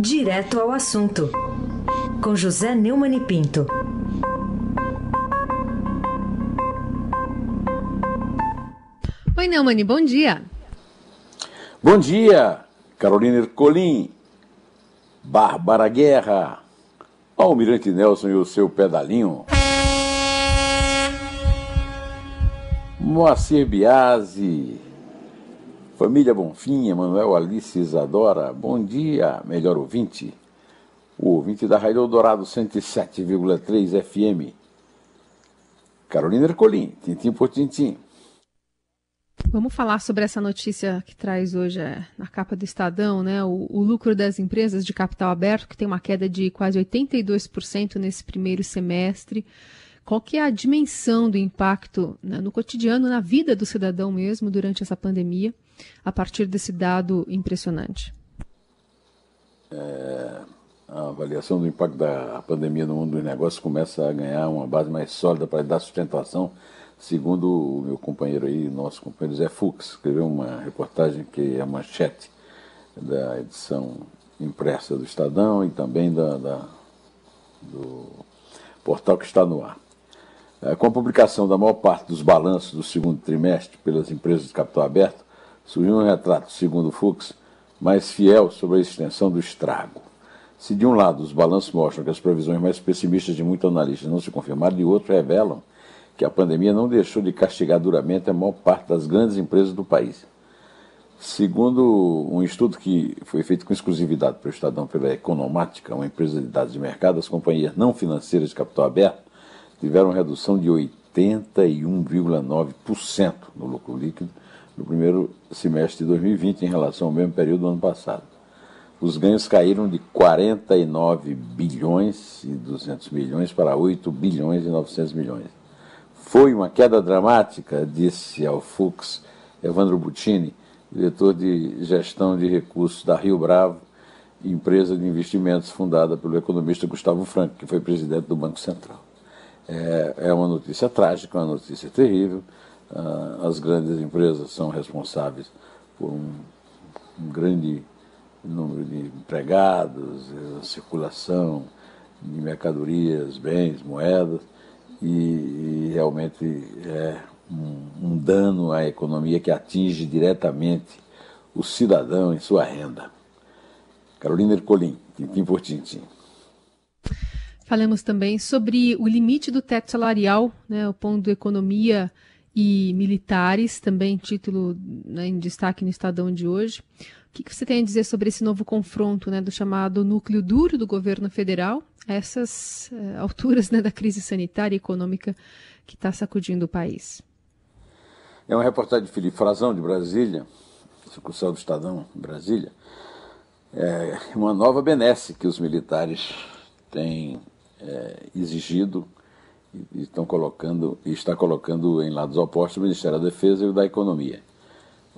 Direto ao assunto, com José Neumann e Pinto. Oi, Neumann, bom dia. Bom dia, Carolina Ercolim, Bárbara Guerra, Almirante Nelson e o seu pedalinho. Moacir Biasi, Família Bonfim, Manuel Alice Isadora, bom dia, melhor ouvinte. O ouvinte da Rádio Eldorado 107,3 FM. Carolina Ercolim, tintim por tintim. Vamos falar sobre essa notícia que traz hoje é, na capa do Estadão, né? O, o, lucro das empresas de capital aberto, que tem uma queda de quase 82% nesse primeiro semestre. Qual que é a dimensão do impacto né, no cotidiano, na vida do cidadão mesmo, durante essa pandemia? a partir desse dado impressionante? É, a avaliação do impacto da pandemia no mundo dos negócios começa a ganhar uma base mais sólida para dar sustentação, segundo o meu companheiro aí, nosso companheiro Zé Fux, escreveu uma reportagem que é manchete da edição impressa do Estadão e também da, da do portal que está no ar. É, com a publicação da maior parte dos balanços do segundo trimestre pelas empresas de capital aberto, surgiu um retrato, segundo Fux, mais fiel sobre a extensão do estrago. Se de um lado os balanços mostram que as previsões mais pessimistas de muitos analistas não se confirmaram, de outro revelam que a pandemia não deixou de castigar duramente a maior parte das grandes empresas do país. Segundo um estudo que foi feito com exclusividade pelo Estadão pela Economática, uma empresa de dados de mercado, as companhias não financeiras de capital aberto tiveram redução de 81,9% no lucro líquido no primeiro semestre de 2020 em relação ao mesmo período do ano passado. Os ganhos caíram de 49 bilhões e 200 milhões para 8 bilhões e 900 milhões. Foi uma queda dramática, disse ao Fux Evandro Butini, diretor de gestão de recursos da Rio Bravo, empresa de investimentos fundada pelo economista Gustavo Franco, que foi presidente do Banco Central. É, é uma notícia trágica, uma notícia terrível. Ah, as grandes empresas são responsáveis por um, um grande número de empregados, circulação de mercadorias, bens, moedas, e, e realmente é um, um, dano à economia que atinge diretamente o cidadão em sua renda. Carolina Ercolim, tintim por tintim. Falamos também sobre o limite do teto salarial, né, o ponto economia e militares, também título né, em destaque no Estadão de hoje. O que, que, você tem a dizer sobre esse novo confronto né, do chamado núcleo duro do governo federal a essas uh, alturas né, da crise sanitária e econômica que está sacudindo o país? É uma reportagem de Felipe Frazão, de Brasília, sucursal do Estadão, Brasília. É uma nova benesse que os militares têm é, exigido e estão colocando e está colocando em lados opostos o Ministério da Defesa e o da Economia.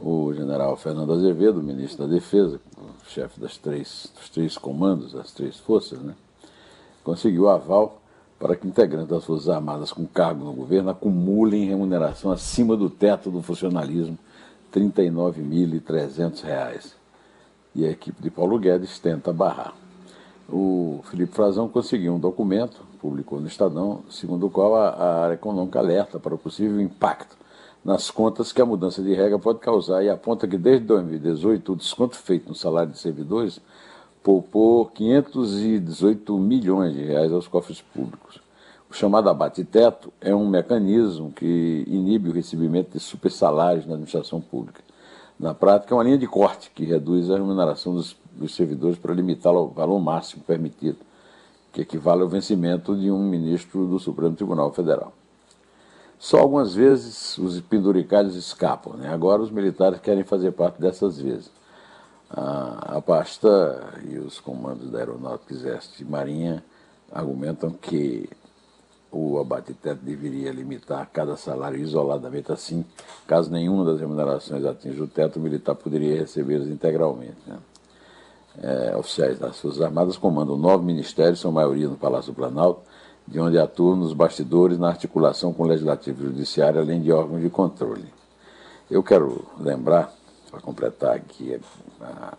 O general Fernando Azevedo, ministro da Defesa, chefe das três, dos três comandos, das três forças, né, conseguiu aval para que integrantes das Forças Armadas com cargo no governo acumulem remuneração acima do teto do funcionalismo, R$ 39.300. E a equipe de Paulo Guedes tenta barrar. O Felipe Frazão conseguiu um documento publicou no Estadão, segundo o qual a, a área econômica alerta para o possível impacto nas contas que a mudança de regra pode causar e aponta que desde 2018 o desconto feito no salário de servidores poupou 518 milhões de reais aos cofres públicos. O chamado abate-teto é um mecanismo que inibe o recebimento de supersalários na administração pública. Na prática, é uma linha de corte que reduz a remuneração dos, dos servidores para limitá-lo ao valor máximo permitido que equivale ao vencimento de um ministro do Supremo Tribunal Federal. Só algumas vezes os penduricalhos escapam, né? agora os militares querem fazer parte dessas vezes. A, a pasta e os comandos da Aeronáutica, Exército e Marinha argumentam que o abate-teto deveria limitar cada salário isoladamente assim, caso nenhuma das remunerações atinja o teto, o militar poderia recebê-las integralmente. Né? É, oficiais das Forças Armadas comandam nove ministérios, são maioria no Palácio do Planalto, de onde atuam nos bastidores na articulação com o Legislativo e o Judiciário, além de órgãos de controle. Eu quero lembrar, para completar aqui a,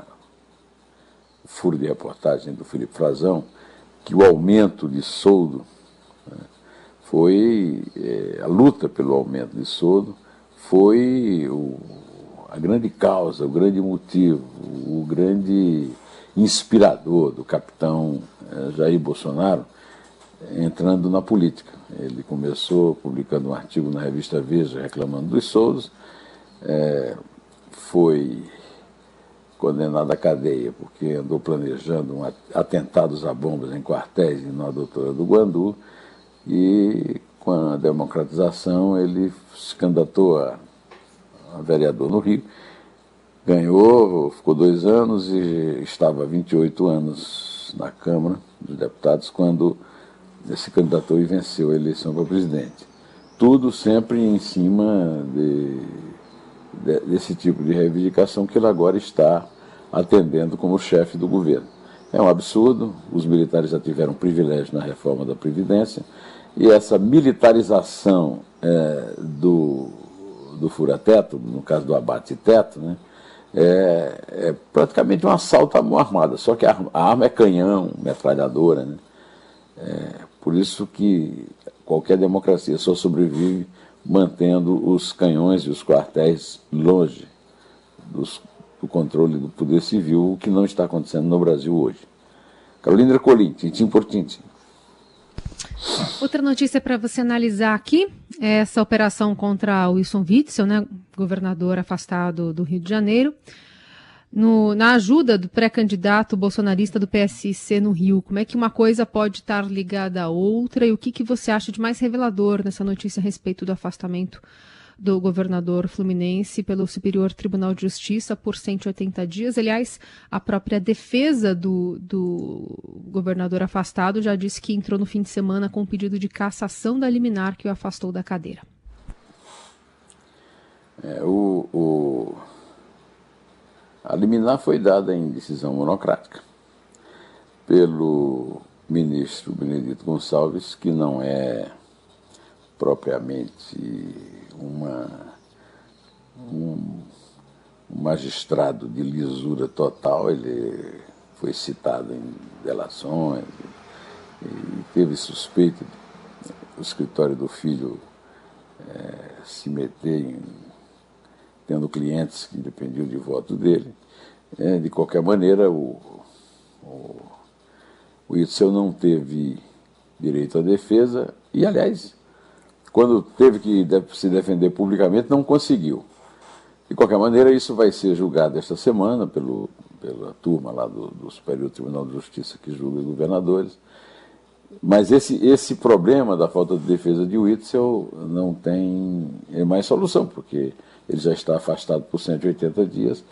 furo de reportagem do Felipe Frazão que o aumento de soldo né, foi é, a luta pelo aumento de soldo foi o, a grande causa, o grande motivo, o grande inspirador do capitão é, Jair Bolsonaro entrando na política. Ele começou publicando um artigo na revista Veja reclamando dos soldos, é, foi condenado à cadeia porque andou planejando um atentados a bombas em quartéis na doutora do Guandu e com a democratização ele se candidatou a, a vereador no Rio, ganhou, ficou dois anos e estava há 28 anos na Câmara dos Deputados quando se candidatou e venceu a eleição para presidente. Tudo sempre em cima de desse tipo de reivindicação que ele agora está atendendo como chefe do governo. É um absurdo, os militares já tiveram privilégio na reforma da Previdência, e essa militarização é, do, do fura-teto, no caso do abate-teto, né, é, é, praticamente um assalto à mão armada, só que a, a arma é canhão, metralhadora. Né, é, por isso que qualquer democracia só sobrevive mantendo os canhões e os quartéis longe dos, do controle do poder civil, o que não está acontecendo no Brasil hoje. Carolina Ercolim, tintim por tintim. Outra notícia para você analisar aqui é essa operação contra Wilson Witzel, né, governador afastado do Rio de Janeiro no, na ajuda do pré-candidato bolsonarista do PSC no Rio. Como é que uma coisa pode estar ligada à outra e o que, que você acha de mais revelador nessa notícia a respeito do afastamento do governador fluminense pelo Superior Tribunal de Justiça por 180 dias. Aliás, a própria defesa do, do governador afastado já disse que entrou no fim de semana com um pedido de cassação da liminar que o afastou da cadeira. É, o, o a liminar foi dada em decisão monocrática pelo ministro Benedito Gonçalves, que não é propriamente uma, um, magistrado de lisura total, ele foi citado em delações e, teve suspeita do escritório do filho é, se meter em tendo clientes que dependiam de voto dele. É, de qualquer maneira, o, o, o Itzel não teve direito à defesa e, aliás, quando teve que se defender publicamente, não conseguiu. De qualquer maneira, isso vai ser julgado esta semana pelo, pela turma lá do, do Superior Tribunal de Justiça que julga governadores. Mas esse, esse problema da falta de defesa de Witzel não tem mais solução, porque ele já está afastado por 180 dias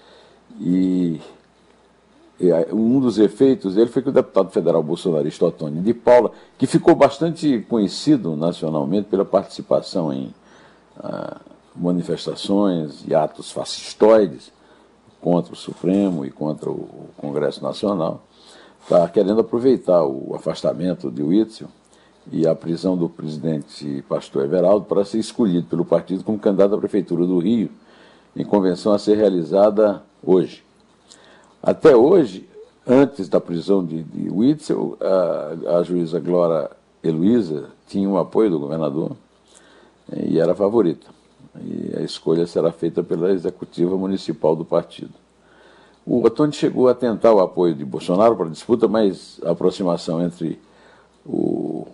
e um dos efeitos dele foi que o deputado federal bolsonarista Otônio de Paula, que ficou bastante conhecido nacionalmente pela participação em ah, manifestações e atos fascistoides contra o Supremo e contra o Congresso Nacional, está querendo aproveitar o afastamento de Witzel e a prisão do presidente Pastor Everaldo para ser escolhido pelo partido como candidato à Prefeitura do Rio, em convenção a ser realizada hoje. Até hoje, antes da prisão de, de Witzel, a, a juíza Glória Heloísa tinha o apoio do governador e era favorita. E a escolha será feita pela executiva municipal do partido. O Otoni chegou a tentar o apoio de Bolsonaro para a disputa, mas a aproximação entre o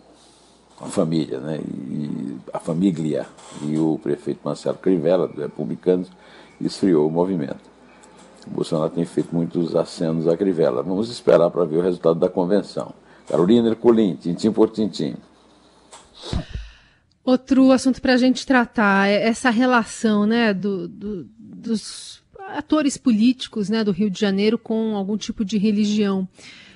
a família, né? E a família e o prefeito Marcelo Crivella, do Republicanos, esfriou o movimento. Bolsonaro tem feito muitos acenos à Crivella. Vamos esperar para ver o resultado da convenção. Carolina Ercolim, tintim por tintim. Outro assunto para a gente tratar é essa relação né, do, do, dos atores políticos né, do Rio de Janeiro com algum tipo de religião.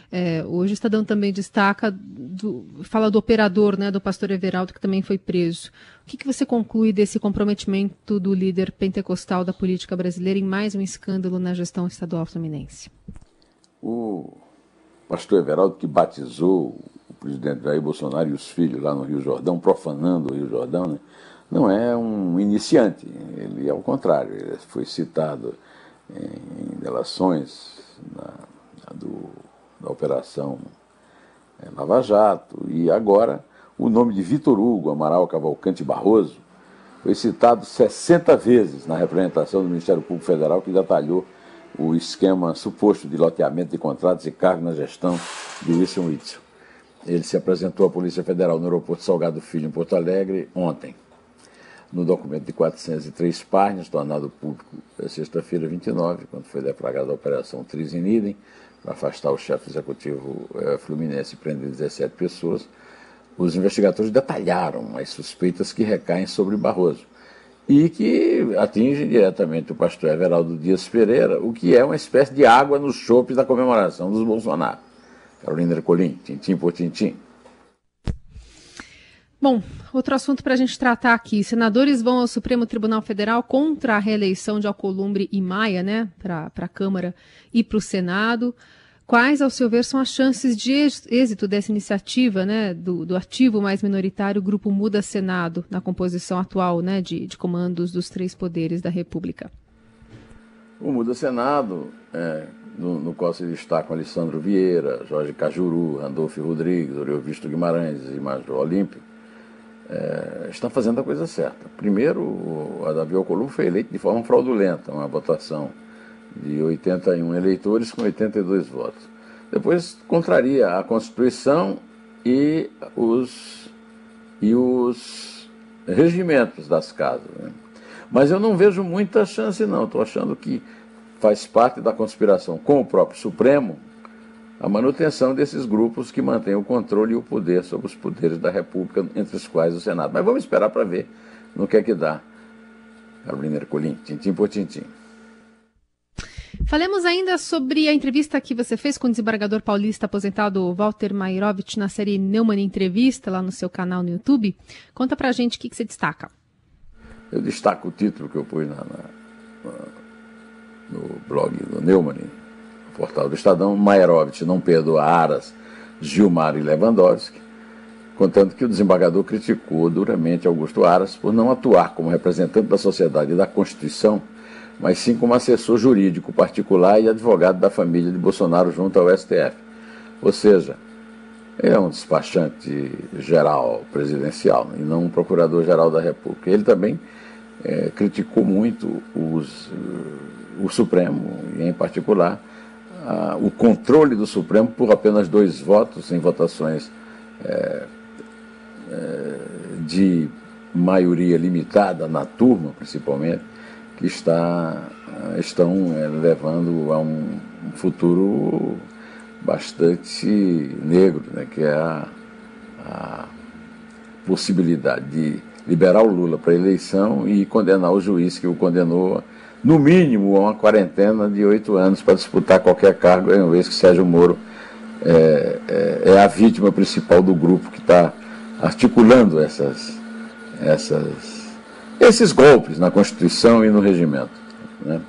É, hoje o Estadão também destaca, do, fala do operador, né, do pastor Everaldo, que também foi preso. O que, que você conclui desse comprometimento do líder pentecostal da política brasileira em mais um escândalo na gestão estadual fluminense? O pastor Everaldo, que batizou o presidente Jair Bolsonaro e os filhos lá no Rio Jordão, profanando o Rio Jordão, né, não é um iniciante, ele é o contrário, ele foi citado em delações na, do Operação é, Lava Jato, e agora o nome de Vitor Hugo Amaral Cavalcante Barroso foi citado 60 vezes na representação do Ministério Público Federal que detalhou o esquema suposto de loteamento de contratos e cargos na gestão de Wilson Witzel. Ele se apresentou à Polícia Federal no aeroporto Salgado Filho, em Porto Alegre, ontem. No documento de 403 páginas, tornado público sexta-feira 29, quando foi deflagrada a Operação Trisinidem, para afastar o chefe executivo eh, fluminense e prender 17 pessoas, os investigadores detalharam as suspeitas que recaem sobre Barroso e que atingem diretamente o pastor Everaldo Dias Pereira, o que é uma espécie de água no chope da comemoração dos Bolsonaro. Carolina Ercolim, tintim por tintim. Bom, outro assunto para a gente tratar aqui. Senadores vão ao Supremo Tribunal Federal contra a reeleição de Alcolumbre e Maia, né, para a Câmara e para o Senado. Quais, ao seu ver, são as chances de êxito dessa iniciativa, né, do, do ativo mais minoritário Grupo Muda Senado, na composição atual né, de, de comandos dos três poderes da República? O Muda Senado, é, no, no, qual se destacam Alessandro Vieira, Jorge Cajuru, Randolfo Rodrigues, Oriovisto Guimarães e Major Olímpio, é, está fazendo a coisa certa. Primeiro, a Davi Alcolumbre foi eleito de forma fraudulenta, uma votação de 81 eleitores com 82 votos. Depois contraria a Constituição e os, e os regimentos das casas. Né? Mas eu não vejo muita chance, não. Estou achando que faz parte da conspiração com o próprio Supremo a manutenção desses grupos que mantêm o controle e o poder sobre os poderes da República, entre os quais o Senado. Mas vamos esperar para ver no que é que dá. Carolina Ercolim, tintim por tintim. Falemos ainda sobre a entrevista que você fez com o desembargador paulista aposentado Walter Mairovich na série Neumann Entrevista, lá no seu canal no YouTube. Conta pra gente o que, que você destaca. Eu destaco o título que eu pus na, na, no blog do Neumann, portal do Estadão, Mairovich não perdoa Aras, Gilmar e Lewandowski, contando que o desembargador criticou duramente Augusto Aras por não atuar como representante da sociedade e da Constituição mas sim como assessor jurídico particular e advogado da família de Bolsonaro junto ao STF. Ou seja, é um despachante geral presidencial e não um procurador-geral da República. Ele também é, criticou muito os, o Supremo, em particular o controle do Supremo por apenas dois votos em votações é, é, de maioria limitada na turma, principalmente que está, estão é, levando a um, um, futuro bastante negro, né, que é a, a possibilidade de liberar o Lula para eleição e condenar o juiz que o condenou, no mínimo, uma quarentena de oito anos para disputar qualquer cargo, uma vez que Sérgio Moro é, é, é a vítima principal do grupo que está articulando essas, essas esses golpes na Constituição e no regimento. Né?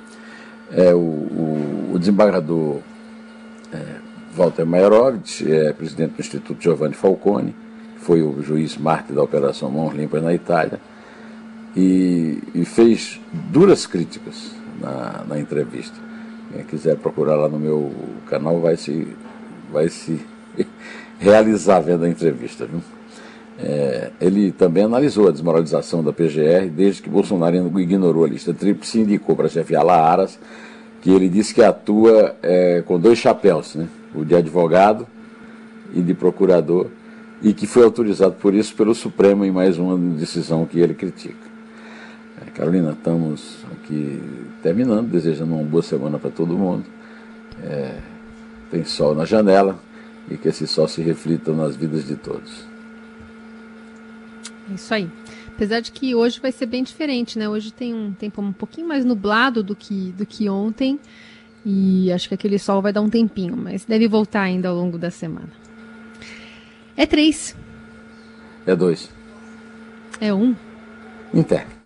É, o, o, o desembargador é, Walter Mairovich é presidente do Instituto Giovanni Falcone, foi o juiz mártir da Operação Mãos Limpas na Itália, e, e fez duras críticas na, na, entrevista. Quem quiser procurar lá no meu canal vai se, vai se realizar vendo a entrevista. Viu? É, ele também analisou a desmoralização da PGR desde que Bolsonaro ignorou a lista tríplice e indicou para chefiar lá Aras, que ele disse que atua é, com dois chapéus, né? o de advogado e de procurador, e que foi autorizado por isso pelo Supremo em mais uma decisão que ele critica. É, Carolina, estamos aqui terminando, desejando uma boa semana para todo mundo. É, tem sol na janela e que esse sol se reflita nas vidas de todos. Isso aí. Apesar de que hoje vai ser bem diferente, né? Hoje tem um tempo um pouquinho mais nublado do que, do que ontem. E acho que aquele sol vai dar um tempinho, mas deve voltar ainda ao longo da semana. É três. É dois. É um. Inter.